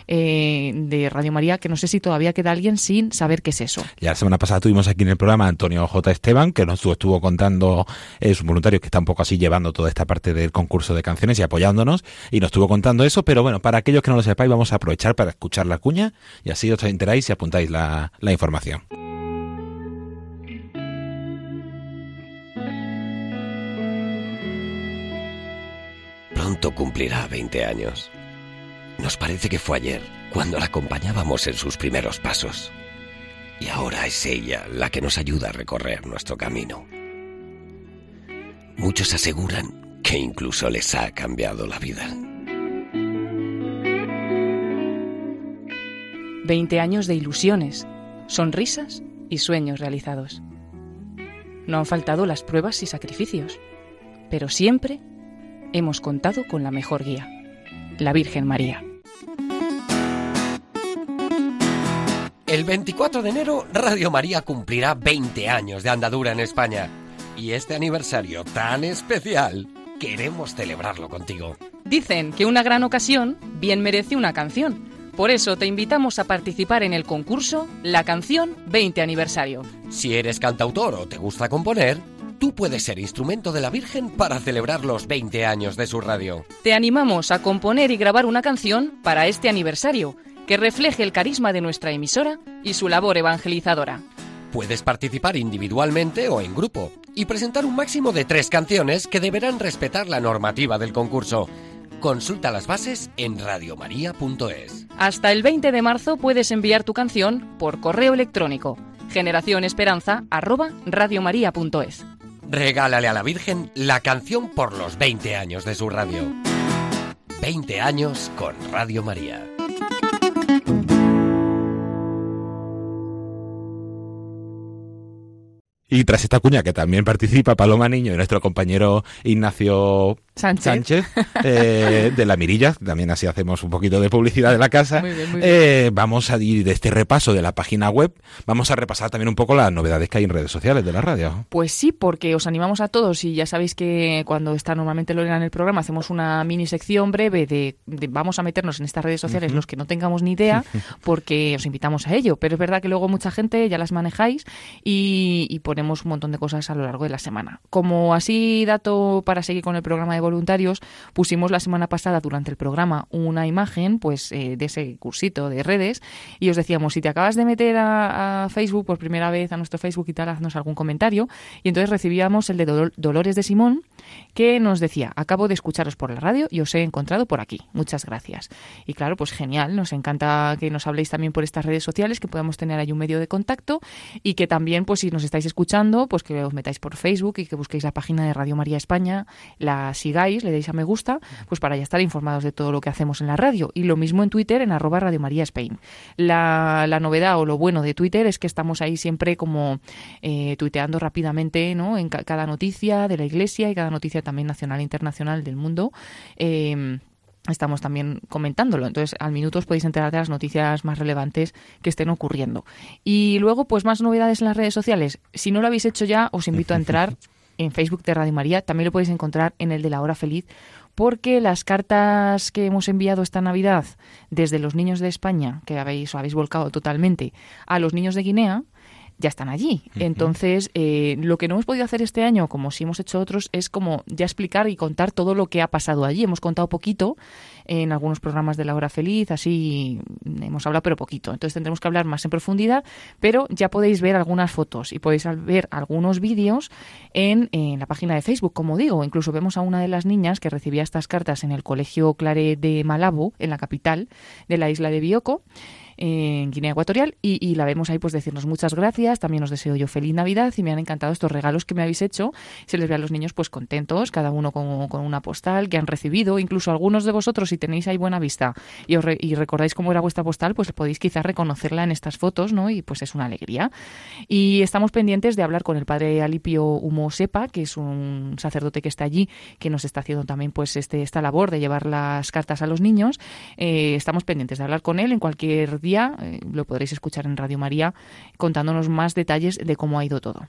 eh, de Radio María, que no sé si todavía queda alguien sin saber qué es eso. Ya la semana pasada tuvimos aquí en el programa a Antonio J. Esteban, que nos estuvo contando, es un voluntario que está un poco así llevando toda esta parte del concurso de canciones y apoyándonos, y nos estuvo contando eso, pero bueno, para aquellos que no lo sepáis, vamos a aprovechar para escuchar la cuña y así os enteráis y apuntáis la, la información. Cumplirá 20 años. Nos parece que fue ayer cuando la acompañábamos en sus primeros pasos. Y ahora es ella la que nos ayuda a recorrer nuestro camino. Muchos aseguran que incluso les ha cambiado la vida. 20 años de ilusiones, sonrisas y sueños realizados. No han faltado las pruebas y sacrificios, pero siempre hemos contado con la mejor guía, la Virgen María. El 24 de enero, Radio María cumplirá 20 años de andadura en España. Y este aniversario tan especial, queremos celebrarlo contigo. Dicen que una gran ocasión bien merece una canción. Por eso te invitamos a participar en el concurso La canción 20 aniversario. Si eres cantautor o te gusta componer, tú puedes ser instrumento de la Virgen para celebrar los 20 años de su radio. Te animamos a componer y grabar una canción para este aniversario que refleje el carisma de nuestra emisora y su labor evangelizadora. Puedes participar individualmente o en grupo y presentar un máximo de tres canciones que deberán respetar la normativa del concurso. Consulta las bases en radiomaria.es. Hasta el 20 de marzo puedes enviar tu canción por correo electrónico generacionesperanza@radiomaria.es. Regálale a la Virgen la canción por los 20 años de su radio. 20 años con Radio María. Y tras esta cuña, que también participa Paloma Niño y nuestro compañero Ignacio Sánchez. Sánchez, eh, [laughs] de la Mirilla, también así hacemos un poquito de publicidad de la casa. Muy bien, muy Eh, vamos a ir de este repaso de la página web, vamos a repasar también un poco las novedades que hay en redes sociales de la radio. Pues sí, porque os animamos a todos y ya sabéis que cuando está normalmente Lorena en el programa hacemos una mini sección breve de, de vamos a meternos en estas redes sociales los que no tengamos ni idea [laughs] porque os invitamos a ello. Pero es verdad que luego mucha gente ya las manejáis y, y ponemos un montón de cosas a lo largo de la semana. Como así dato para seguir con el programa de voluntarios, pusimos la semana pasada durante el programa una imagen pues eh, de ese cursito de redes y os decíamos si te acabas de meter a, a Facebook por primera vez a nuestro Facebook y tal, haznos algún comentario y entonces recibíamos el de Dol- Dolores de Simón que nos decía, acabo de escucharos por la radio y os he encontrado por aquí. Muchas gracias. Y claro, pues genial, nos encanta que nos habléis también por estas redes sociales, que podamos tener ahí un medio de contacto y que también, pues si nos estáis escuchando, pues que os metáis por Facebook y que busquéis la página de Radio María España, la le deis a me gusta, pues para ya estar informados de todo lo que hacemos en la radio. Y lo mismo en Twitter, en arroba Radio María Spain. La, la novedad o lo bueno de Twitter es que estamos ahí siempre como eh, tuiteando rápidamente, ¿no? En ca- cada noticia de la Iglesia y cada noticia también nacional e internacional del mundo. Eh, estamos también comentándolo. Entonces, al minuto os podéis enterar de las noticias más relevantes que estén ocurriendo. Y luego, pues más novedades en las redes sociales. Si no lo habéis hecho ya, os invito a entrar [laughs] en Facebook de Radio María. También lo podéis encontrar en el de la hora feliz porque las cartas que hemos enviado esta Navidad desde los niños de España, que habéis, habéis volcado totalmente, a los niños de Guinea, ya están allí. Entonces, eh, lo que no hemos podido hacer este año, como sí hemos hecho otros, es como ya explicar y contar todo lo que ha pasado allí. Hemos contado poquito en algunos programas de La Hora Feliz, así hemos hablado pero poquito. Entonces tendremos que hablar más en profundidad, pero ya podéis ver algunas fotos y podéis ver algunos vídeos en, en la página de Facebook, como digo. Incluso vemos a una de las niñas que recibía estas cartas en el Colegio Clare de Malabo, en la capital de la isla de Bioko en Guinea Ecuatorial y, la vemos ahí pues decirnos muchas gracias, también os deseo yo feliz Navidad y me han encantado estos regalos que me habéis hecho. Se les ve a los niños pues contentos, cada uno con, con una postal que han recibido, incluso algunos de vosotros si tenéis ahí buena vista y, os re- y recordáis cómo era vuestra postal, pues podéis quizás reconocerla en estas fotos, ¿no? Y pues es una alegría. Y estamos pendientes de hablar con el padre Alipio Humo Sepa, que es un sacerdote que está allí, que nos está haciendo también pues este, esta labor de llevar las cartas a los niños. Eh, estamos pendientes de hablar con él en cualquier día, eh, lo podréis escuchar en Radio María, contándonos más detalles de cómo ha ido todo.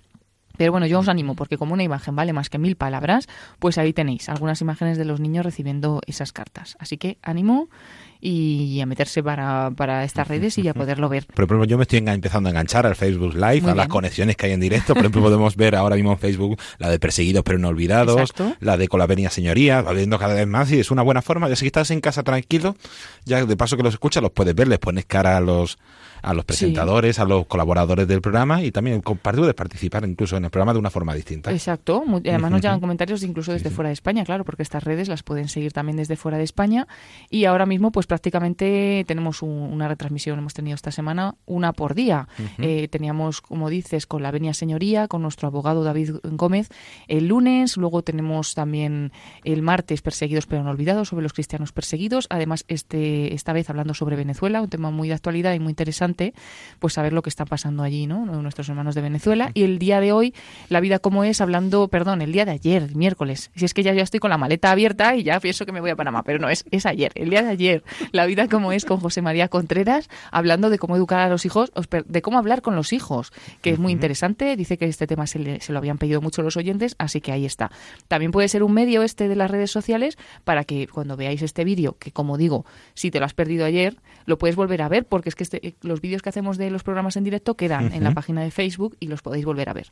Pero bueno, yo os animo, porque como una imagen vale más que mil palabras, pues ahí tenéis algunas imágenes de los niños recibiendo esas cartas. Así que ánimo y a meterse para, para estas redes y a poderlo ver. Por ejemplo, yo me estoy empezando a enganchar al Facebook Live, Muy a las bien. conexiones que hay en directo. Por ejemplo, podemos ver ahora mismo en Facebook la de Perseguidos pero no olvidados, Exacto. la de Con la Venia Señoría, va viendo cada vez más y es una buena forma. Ya si estás en casa tranquilo, ya de paso que los escuchas, los puedes ver, les pones cara a los a los presentadores, a los colaboradores del programa y también puedes participar incluso en el programa de una forma distinta. Exacto. Además nos llegan comentarios incluso desde fuera de España, claro, porque estas redes las pueden seguir también desde fuera de España. Y ahora mismo, pues prácticamente tenemos un- una retransmisión, hemos tenido esta semana una por día. Eh, teníamos, como dices, con la Venia Señoría, con nuestro abogado David Gómez el lunes, luego tenemos también el martes Perseguidos pero no olvidados sobre los cristianos perseguidos. Además, este esta vez hablando sobre Venezuela, un tema muy de actualidad y muy interesante, pues saber lo que está pasando allí, ¿no? Nuestros hermanos de Venezuela. Y el día de hoy, la vida como es, hablando, perdón, el día de ayer, miércoles. Si es que ya, ya estoy con la maleta abierta y ya pienso que me voy a Panamá, pero no, es, es ayer, el día de ayer. La vida como es con José María Contreras, hablando de cómo educar a los hijos, de cómo hablar con los hijos, que es muy interesante. Dice que este tema se, le- se lo habían pedido mucho los oyentes, así que ahí está. También puede ser un medio este de las redes sociales para que cuando veáis este vídeo, que como digo, si te lo has perdido ayer, lo puedes volver a ver, porque es que este- los vídeos que hacemos de los programas en directo quedan en la página de Facebook y los podéis volver a ver.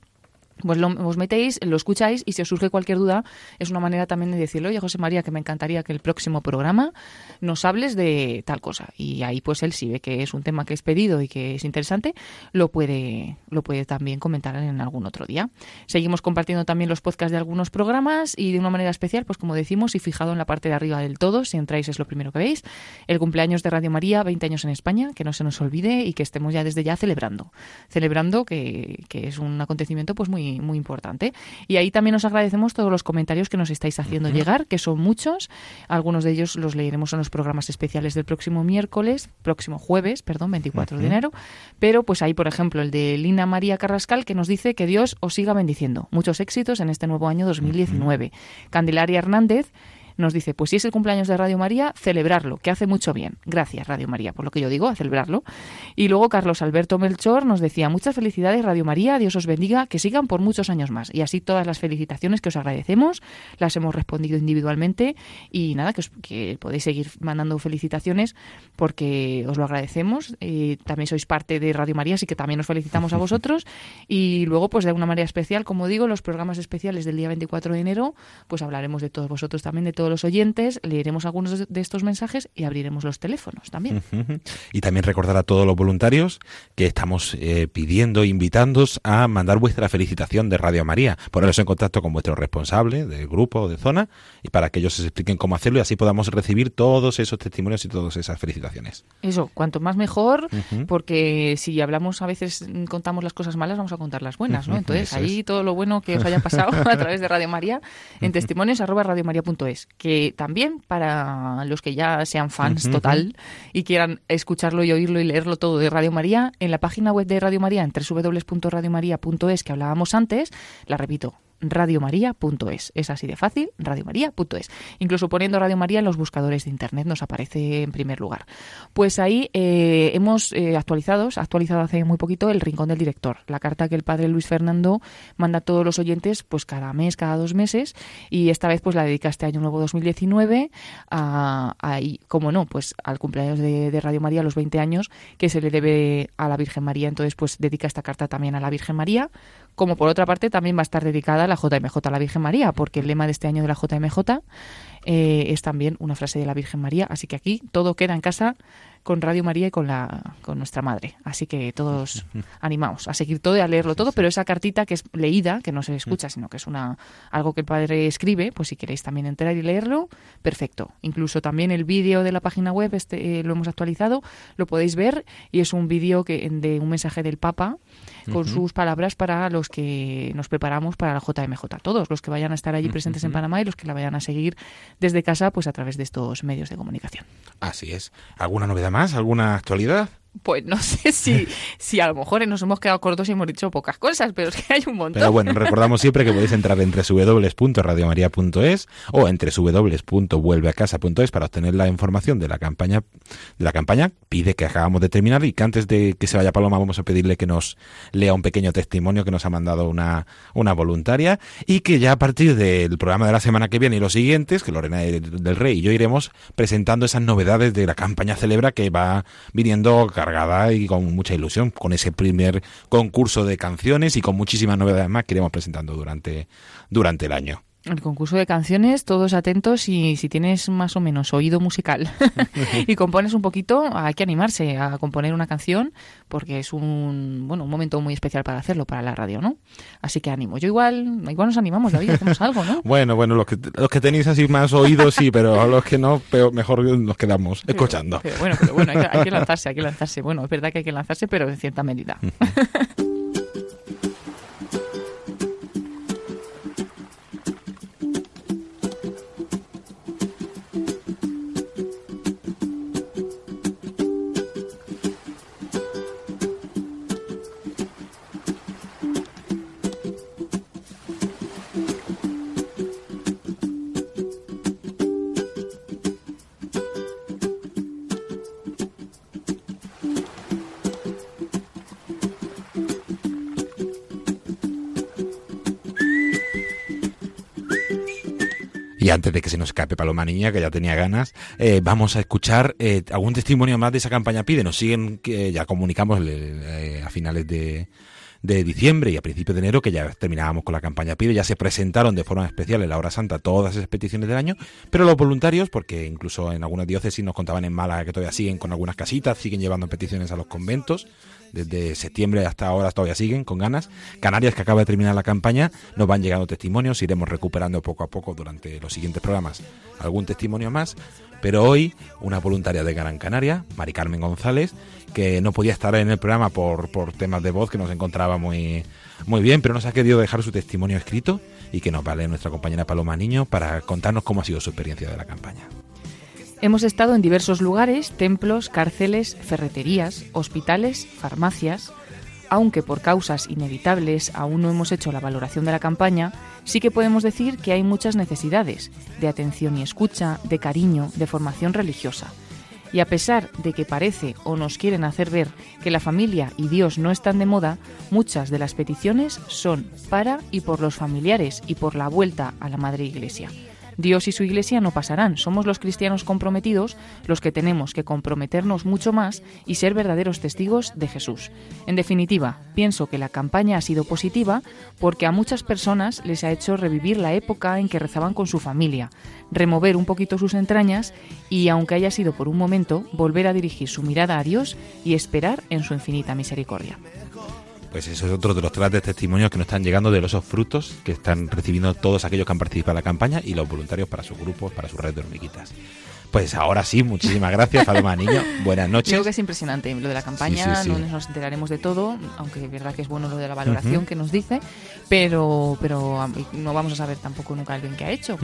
Pues lo, os metéis, lo escucháis y si os surge cualquier duda, es una manera también de decirle, oye José María, que me encantaría que el próximo programa nos hables de tal cosa. Y ahí pues él si ve que es un tema que es pedido y que es interesante, lo puede, lo puede también comentar en algún otro día. Seguimos compartiendo también los podcasts de algunos programas y de una manera especial, pues como decimos, y fijado en la parte de arriba del todo, si entráis es lo primero que veis, el cumpleaños de Radio María, 20 años en España, que no se nos olvide y que estemos ya desde ya celebrando. Celebrando que, que es un acontecimiento pues muy, muy importante. Y ahí también os agradecemos todos los comentarios que nos estáis haciendo llegar, que son muchos. Algunos de ellos los leeremos en los programas especiales del próximo miércoles, próximo jueves, perdón, 24 de enero. Pero pues ahí, por ejemplo, el de Lina María Carrascal, que nos dice que Dios os siga bendiciendo. Muchos éxitos en este nuevo año 2019. Candelaria Hernández nos dice, pues si es el cumpleaños de Radio María, celebrarlo, que hace mucho bien. Gracias, Radio María, por lo que yo digo, a celebrarlo. Y luego Carlos Alberto Melchor nos decía, muchas felicidades, Radio María, Dios os bendiga, que sigan por muchos años más. Y así todas las felicitaciones que os agradecemos, las hemos respondido individualmente y nada, que, os- que podéis seguir mandando felicitaciones porque os lo agradecemos. Eh, también sois parte de Radio María, así que también os felicitamos a vosotros. [laughs] Y luego, pues de una manera especial, como digo, los programas especiales del día 24 de enero, pues hablaremos de todos vosotros también, de todos los oyentes, leeremos algunos de- estos mensajes y abriremos los teléfonos también. Y también recordar a todos los voluntarios que estamos eh, pidiendo, invitándoos a mandar vuestra felicitación de Radio María. Poneros en contacto con vuestro responsable del grupo o de zona y para que ellos os expliquen cómo hacerlo y así podamos recibir todos esos testimonios y todas esas felicitaciones. Eso, cuanto más mejor, porque si hablamos a veces contamos las cosas malas, vamos a contar las buenas, ¿no? Entonces, eso ahí es. todo lo bueno que os haya pasado [laughs] a través de Radio María en testimonios arroba radiomaria.es, que también para los que ya sean fans total y quieran escucharlo y oírlo y leerlo todo de Radio María, en la página web de Radio María, en www.radiomaria.es que hablábamos antes, la repito, radiomaria.es. Es así de fácil, radiomaria.es. Incluso poniendo Radio María en los buscadores de Internet nos aparece en primer lugar. Pues ahí eh, hemos eh, actualizado, actualizado hace muy poquito el Rincón del Director, la carta que el padre Luis Fernando manda a todos los oyentes pues cada mes, cada dos meses y esta vez pues la dedica este año nuevo 2019 a, a como no, pues al cumpleaños de, de Radio María, los 20 años, que se le debe a la Virgen María. Entonces pues dedica esta carta también a la Virgen María, como por otra parte también va a estar dedicada a la JMJ, a la Virgen María, porque el lema de este año de la JMJ eh, es también una frase de la Virgen María. Así que aquí todo queda en casa con Radio María y con, la, con nuestra madre. Así que todos [laughs] animaos a seguir todo y a leerlo todo, pero esa cartita que es leída, que no se escucha, sino que es una algo que el padre escribe, pues si queréis también entrar y leerlo, perfecto. Incluso también el vídeo de la página web este eh, lo hemos actualizado, lo podéis ver y es un vídeo que de un mensaje del Papa con sus palabras para los que nos preparamos para la JMJ. Todos los que vayan a estar allí presentes en. Panamá y los que la vayan a seguir desde casa, pues a través de estos medios de comunicación. Así es. ¿Alguna novedad más? ¿Alguna actualidad? Pues no [laughs] sé si, si a lo mejor nos hemos quedado cortos y hemos dicho pocas cosas, pero es que hay un montón. Pero bueno, recordamos siempre que podéis entrar en www.radiomaria.es o en www.vuelveacasa.es para obtener la información de la campaña de la campaña. Pide que acabamos de terminar y que antes de que se vaya Paloma vamos a pedirle que nos lea un pequeño testimonio que nos ha mandado una, una voluntaria y que ya a partir del programa de la semana que viene y los siguientes, que Lorena del Rey y yo iremos presentando esas novedades de la campaña Celebra que va viniendo cargada y con mucha ilusión, con ese primer concurso de canciones y con muchísimas novedades más que iremos presentando durante, durante el año. El concurso de canciones, todos atentos y si tienes más o menos oído musical [laughs] y compones un poquito, hay que animarse a componer una canción porque es un bueno un momento muy especial para hacerlo para la radio, ¿no? Así que ánimo. Yo igual igual nos animamos, David, hacemos algo, ¿no? [laughs] Bueno, bueno, los que, los que tenéis así más oídos sí, pero a los que no, peor, mejor nos quedamos escuchando. Pero bueno, pero bueno, hay que, hay que lanzarse, hay que lanzarse. Bueno, es verdad que hay que lanzarse, pero en cierta medida. [laughs] Y antes de que se nos escape Paloma Niña, que ya tenía ganas, eh, vamos a escuchar eh, algún testimonio más de esa campaña Pide. Nos siguen, que ya comunicamos eh, a finales de, de diciembre y a principios de enero que ya terminábamos con la campaña Pide. Ya se presentaron de forma especial en la hora santa todas esas peticiones del año, pero los voluntarios, porque incluso en algunas diócesis nos contaban en Málaga que todavía siguen con algunas casitas, siguen llevando peticiones a los conventos. Desde septiembre hasta ahora todavía siguen con ganas. Canarias, que acaba de terminar la campaña, nos van llegando testimonios, iremos recuperando poco a poco durante los siguientes programas algún testimonio más. Pero hoy, una voluntaria de Gran Canaria, Mari Carmen González, que no podía estar en el programa por, por temas de voz, que nos encontraba muy, muy bien, pero nos ha querido dejar su testimonio escrito y que nos vale nuestra compañera Paloma Niño para contarnos cómo ha sido su experiencia de la campaña. Hemos estado en diversos lugares, templos, cárceles, ferreterías, hospitales, farmacias. Aunque por causas inevitables aún no hemos hecho la valoración de la campaña, sí que podemos decir que hay muchas necesidades de atención y escucha, de cariño, de formación religiosa. Y a pesar de que parece o nos quieren hacer ver que la familia y Dios no están de moda, muchas de las peticiones son para y por los familiares y por la vuelta a la Madre Iglesia. Dios y su Iglesia no pasarán. Somos los cristianos comprometidos los que tenemos que comprometernos mucho más y ser verdaderos testigos de Jesús. En definitiva, pienso que la campaña ha sido positiva porque a muchas personas les ha hecho revivir la época en que rezaban con su familia, remover un poquito sus entrañas y, aunque haya sido por un momento, volver a dirigir su mirada a Dios y esperar en su infinita misericordia. Pues eso es otro de los grandes testimonios que nos están llegando de los frutos que están recibiendo todos aquellos que han participado en la campaña y los voluntarios para sus grupos, para su red de hormiguitas. Pues ahora sí, muchísimas gracias, Paloma Niño. [laughs] Buenas noches. Creo que es impresionante lo de la campaña, Sí, sí, sí. no nos enteraremos de todo, aunque es verdad que es bueno lo de la valoración que nos dice, pero pero no vamos a saber tampoco nunca el bien que ha hecho.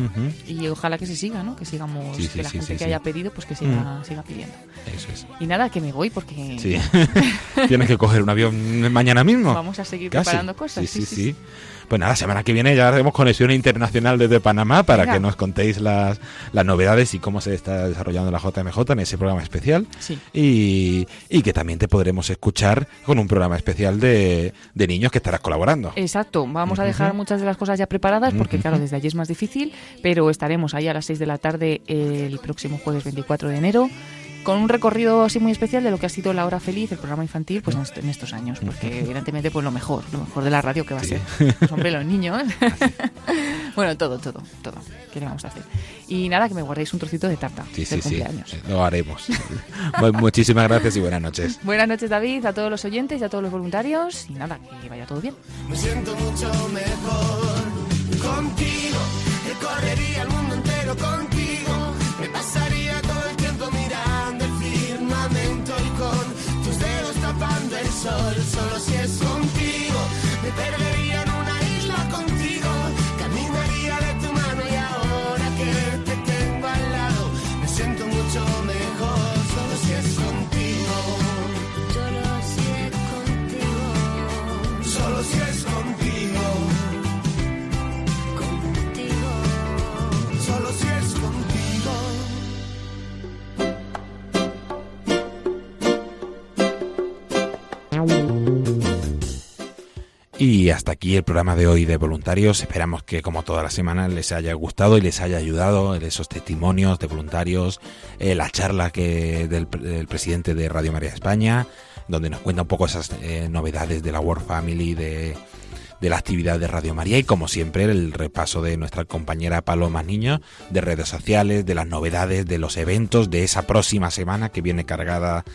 Y ojalá que se siga, ¿no? Que sigamos, que la gente que haya pedido, pues que siga, siga pidiendo. Eso es. Y nada, que me voy porque Sí. [laughs] Tienes que coger un avión mañana mismo. vamos a seguir Casi. preparando cosas. Sí, sí, sí. Pues nada, semana que viene ya haremos conexión internacional desde Panamá para Venga. que nos contéis las, las novedades y cómo se está desarrollando la JMJ en ese programa especial. Sí. Y, y que también te podremos escuchar con un programa especial de, de niños que estarás colaborando. Exacto, vamos a dejar muchas de las cosas ya preparadas porque claro, desde allí es más difícil, pero estaremos ahí a las 6 de la tarde el próximo jueves 24 de enero con un recorrido así muy especial de lo que ha sido La Hora Feliz, el programa infantil, pues en, est- en estos años, porque evidentemente pues lo mejor, lo mejor de la radio que va a ser. Pues hombre, los niños. [laughs] [laughs] bueno, todo, todo, todo. ¿Qué le vamos a hacer? Y nada, que me guardéis un trocito de tarta Sí, sí, del sí. cumpleaños. Lo haremos. [laughs] Mu- Muchísimas gracias y buenas noches. Buenas noches, David, a todos los oyentes y a todos los voluntarios. Y nada, que vaya todo bien. Me siento mucho mejor contigo. Recorrería el mundo entero contigo. Sol. Solo si es contigo. Me perdería Y hasta aquí el programa de hoy de voluntarios. Esperamos que como todas las semanas les haya gustado y les haya ayudado esos testimonios de voluntarios, eh, la charla que del, pre- del presidente de Radio María España, donde nos cuenta un poco esas eh, novedades de la World Family, de, de la actividad de Radio María y como siempre el repaso de nuestra compañera Paloma Niño, de redes sociales, de las novedades, de los eventos de esa próxima semana que viene cargada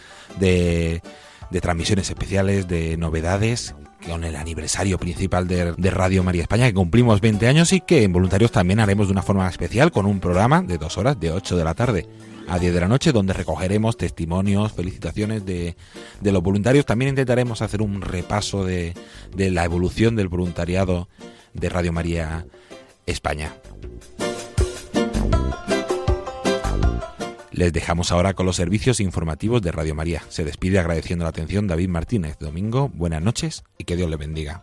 de, de transmisiones especiales, de novedades con el aniversario principal de, de Radio María España, que cumplimos 20 años y que en voluntarios también haremos de una forma especial con un programa de dos horas, de 8 de la tarde a 10 de la noche, donde recogeremos testimonios, felicitaciones de, de los voluntarios. También intentaremos hacer un repaso de, de la evolución del voluntariado de Radio María España. Les dejamos ahora con los servicios informativos de Radio María. Se despide agradeciendo la atención David Martínez. Domingo, buenas noches y que Dios le bendiga.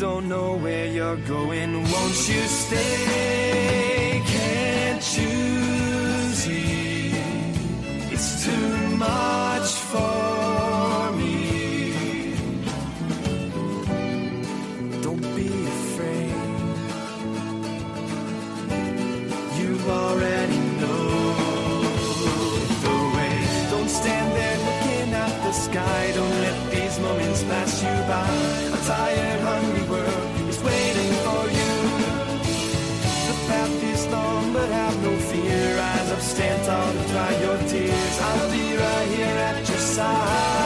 don't know where you're going. Won't you stay? Can't choosy. It's too much for me. Don't be afraid. You already know the way. Don't stand there looking at the sky. Don't let these moments pass you by. A tired, stand tall, and dry your tears. I'll be right here at your side.